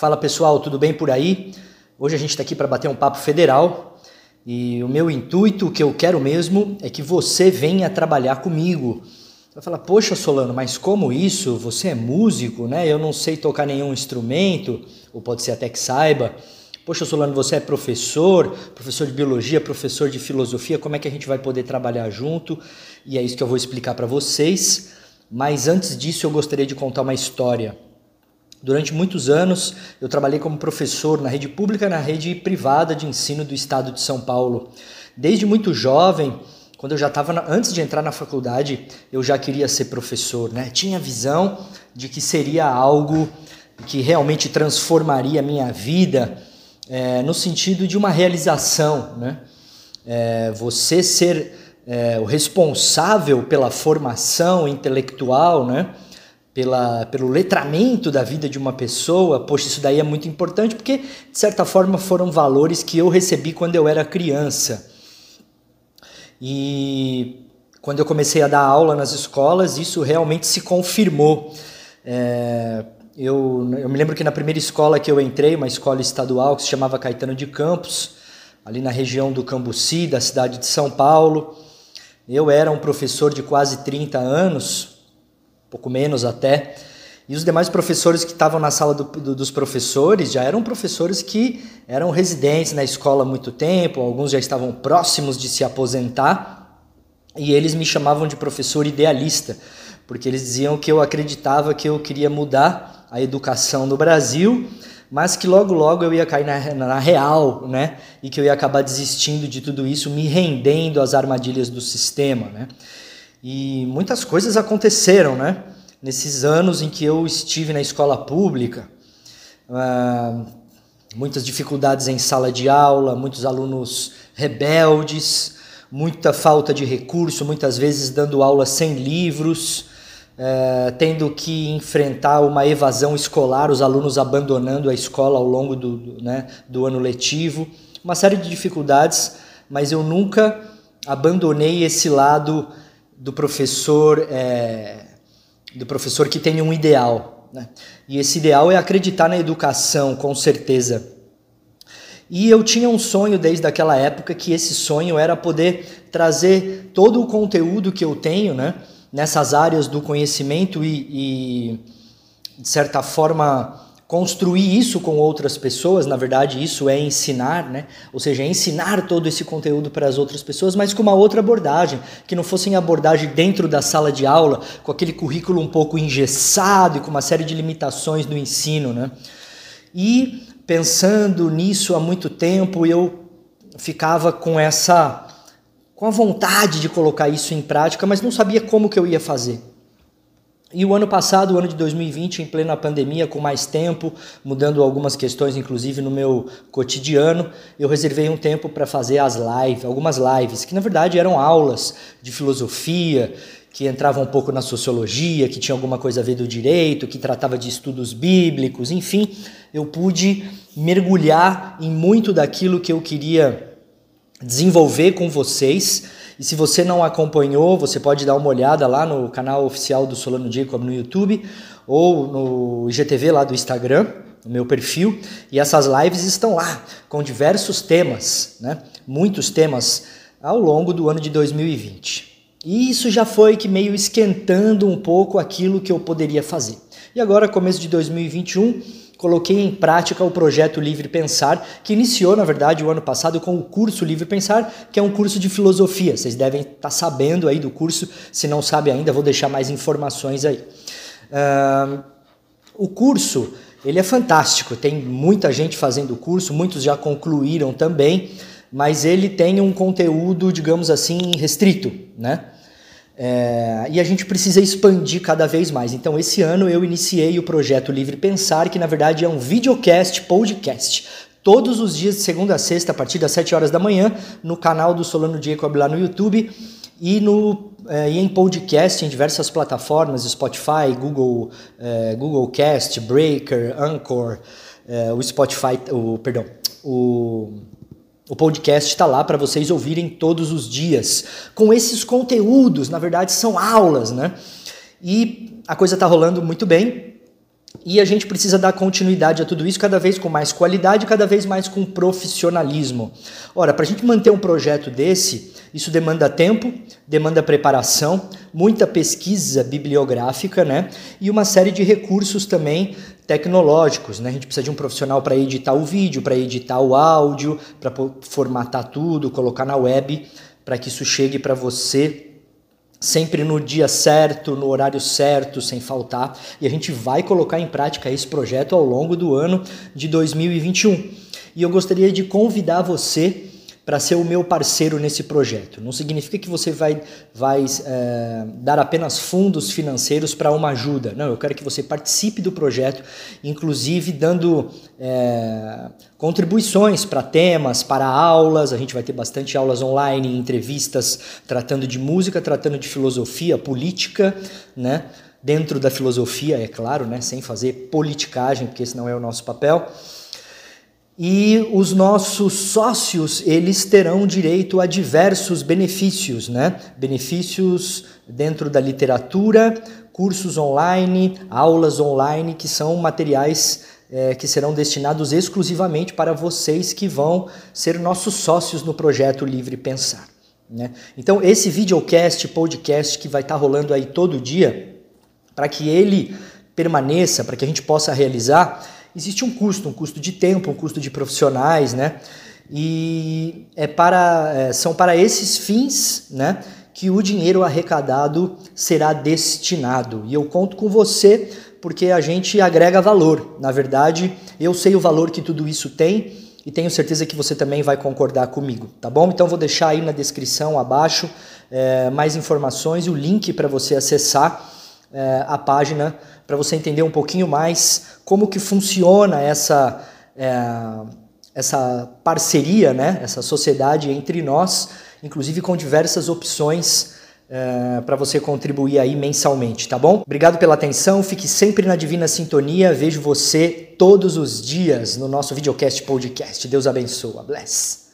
Fala pessoal, tudo bem por aí? Hoje a gente está aqui para bater um papo federal e o meu intuito, o que eu quero mesmo, é que você venha trabalhar comigo. Você vai falar, poxa Solano, mas como isso? Você é músico, né? Eu não sei tocar nenhum instrumento, ou pode ser até que saiba. Poxa Solano, você é professor, professor de biologia, professor de filosofia, como é que a gente vai poder trabalhar junto? E é isso que eu vou explicar para vocês. Mas antes disso, eu gostaria de contar uma história. Durante muitos anos, eu trabalhei como professor na rede pública e na rede privada de ensino do estado de São Paulo. Desde muito jovem, quando eu já estava antes de entrar na faculdade, eu já queria ser professor, né? Tinha a visão de que seria algo que realmente transformaria a minha vida é, no sentido de uma realização, né? É, você ser é, o responsável pela formação intelectual, né? Pela, pelo letramento da vida de uma pessoa, poxa, isso daí é muito importante porque, de certa forma, foram valores que eu recebi quando eu era criança. E quando eu comecei a dar aula nas escolas, isso realmente se confirmou. É, eu, eu me lembro que na primeira escola que eu entrei, uma escola estadual que se chamava Caetano de Campos, ali na região do Cambuci, da cidade de São Paulo, eu era um professor de quase 30 anos, pouco menos até. E os demais professores que estavam na sala do, do, dos professores já eram professores que eram residentes na escola há muito tempo, alguns já estavam próximos de se aposentar, e eles me chamavam de professor idealista, porque eles diziam que eu acreditava que eu queria mudar a educação no Brasil, mas que logo logo eu ia cair na, na real, né? E que eu ia acabar desistindo de tudo isso, me rendendo às armadilhas do sistema, né? E muitas coisas aconteceram, né? Nesses anos em que eu estive na escola pública, uh, muitas dificuldades em sala de aula, muitos alunos rebeldes, muita falta de recurso, muitas vezes dando aula sem livros, uh, tendo que enfrentar uma evasão escolar, os alunos abandonando a escola ao longo do, do, né, do ano letivo, uma série de dificuldades, mas eu nunca abandonei esse lado do professor é, do professor que tem um ideal. Né? E esse ideal é acreditar na educação, com certeza. E eu tinha um sonho desde aquela época que esse sonho era poder trazer todo o conteúdo que eu tenho né, nessas áreas do conhecimento e, e de certa forma, construir isso com outras pessoas, na verdade isso é ensinar, né? Ou seja, é ensinar todo esse conteúdo para as outras pessoas, mas com uma outra abordagem, que não fosse em abordagem dentro da sala de aula, com aquele currículo um pouco engessado e com uma série de limitações no ensino, né? E pensando nisso há muito tempo, eu ficava com essa com a vontade de colocar isso em prática, mas não sabia como que eu ia fazer. E o ano passado, o ano de 2020, em plena pandemia, com mais tempo, mudando algumas questões, inclusive no meu cotidiano, eu reservei um tempo para fazer as lives, algumas lives, que na verdade eram aulas de filosofia, que entravam um pouco na sociologia, que tinha alguma coisa a ver do direito, que tratava de estudos bíblicos, enfim, eu pude mergulhar em muito daquilo que eu queria desenvolver com vocês e se você não acompanhou, você pode dar uma olhada lá no canal oficial do Solano Jacob no YouTube ou no IGTV lá do Instagram, no meu perfil. E essas lives estão lá com diversos temas, né? muitos temas ao longo do ano de 2020. E isso já foi que meio esquentando um pouco aquilo que eu poderia fazer. E agora, começo de 2021, coloquei em prática o projeto Livre Pensar, que iniciou, na verdade, o ano passado com o curso Livre Pensar, que é um curso de filosofia. Vocês devem estar tá sabendo aí do curso, se não sabe ainda, vou deixar mais informações aí. Uh, o curso, ele é fantástico, tem muita gente fazendo o curso, muitos já concluíram também, mas ele tem um conteúdo, digamos assim, restrito, né? É, e a gente precisa expandir cada vez mais. Então, esse ano eu iniciei o projeto Livre Pensar, que na verdade é um videocast, podcast. Todos os dias, de segunda a sexta, a partir das 7 horas da manhã, no canal do Solano Jacob lá no YouTube e, no, é, e em podcast em diversas plataformas, Spotify, Google, é, Google Cast, Breaker, Anchor, é, o Spotify, o, perdão, o o podcast está lá para vocês ouvirem todos os dias, com esses conteúdos, na verdade são aulas, né? E a coisa está rolando muito bem. E a gente precisa dar continuidade a tudo isso, cada vez com mais qualidade, cada vez mais com profissionalismo. Ora, para a gente manter um projeto desse, isso demanda tempo, demanda preparação, muita pesquisa bibliográfica, né? E uma série de recursos também tecnológicos, né? A gente precisa de um profissional para editar o vídeo, para editar o áudio, para formatar tudo, colocar na web, para que isso chegue para você sempre no dia certo, no horário certo, sem faltar. E a gente vai colocar em prática esse projeto ao longo do ano de 2021. E eu gostaria de convidar você para ser o meu parceiro nesse projeto. Não significa que você vai, vai é, dar apenas fundos financeiros para uma ajuda. Não, eu quero que você participe do projeto, inclusive dando é, contribuições para temas, para aulas. A gente vai ter bastante aulas online, entrevistas tratando de música, tratando de filosofia, política, né? Dentro da filosofia, é claro, né? Sem fazer politicagem, porque esse não é o nosso papel. E os nossos sócios, eles terão direito a diversos benefícios, né? Benefícios dentro da literatura, cursos online, aulas online, que são materiais é, que serão destinados exclusivamente para vocês que vão ser nossos sócios no projeto Livre Pensar. Né? Então, esse videocast, podcast que vai estar rolando aí todo dia, para que ele permaneça, para que a gente possa realizar, existe um custo, um custo de tempo, um custo de profissionais, né? E é para, é, são para esses fins, né, que o dinheiro arrecadado será destinado. E eu conto com você porque a gente agrega valor. Na verdade, eu sei o valor que tudo isso tem e tenho certeza que você também vai concordar comigo, tá bom? Então vou deixar aí na descrição abaixo é, mais informações e o link para você acessar é, a página para você entender um pouquinho mais como que funciona essa, é, essa parceria, né? essa sociedade entre nós, inclusive com diversas opções é, para você contribuir aí mensalmente, tá bom? Obrigado pela atenção, fique sempre na Divina Sintonia, vejo você todos os dias no nosso videocast podcast. Deus abençoe, bless.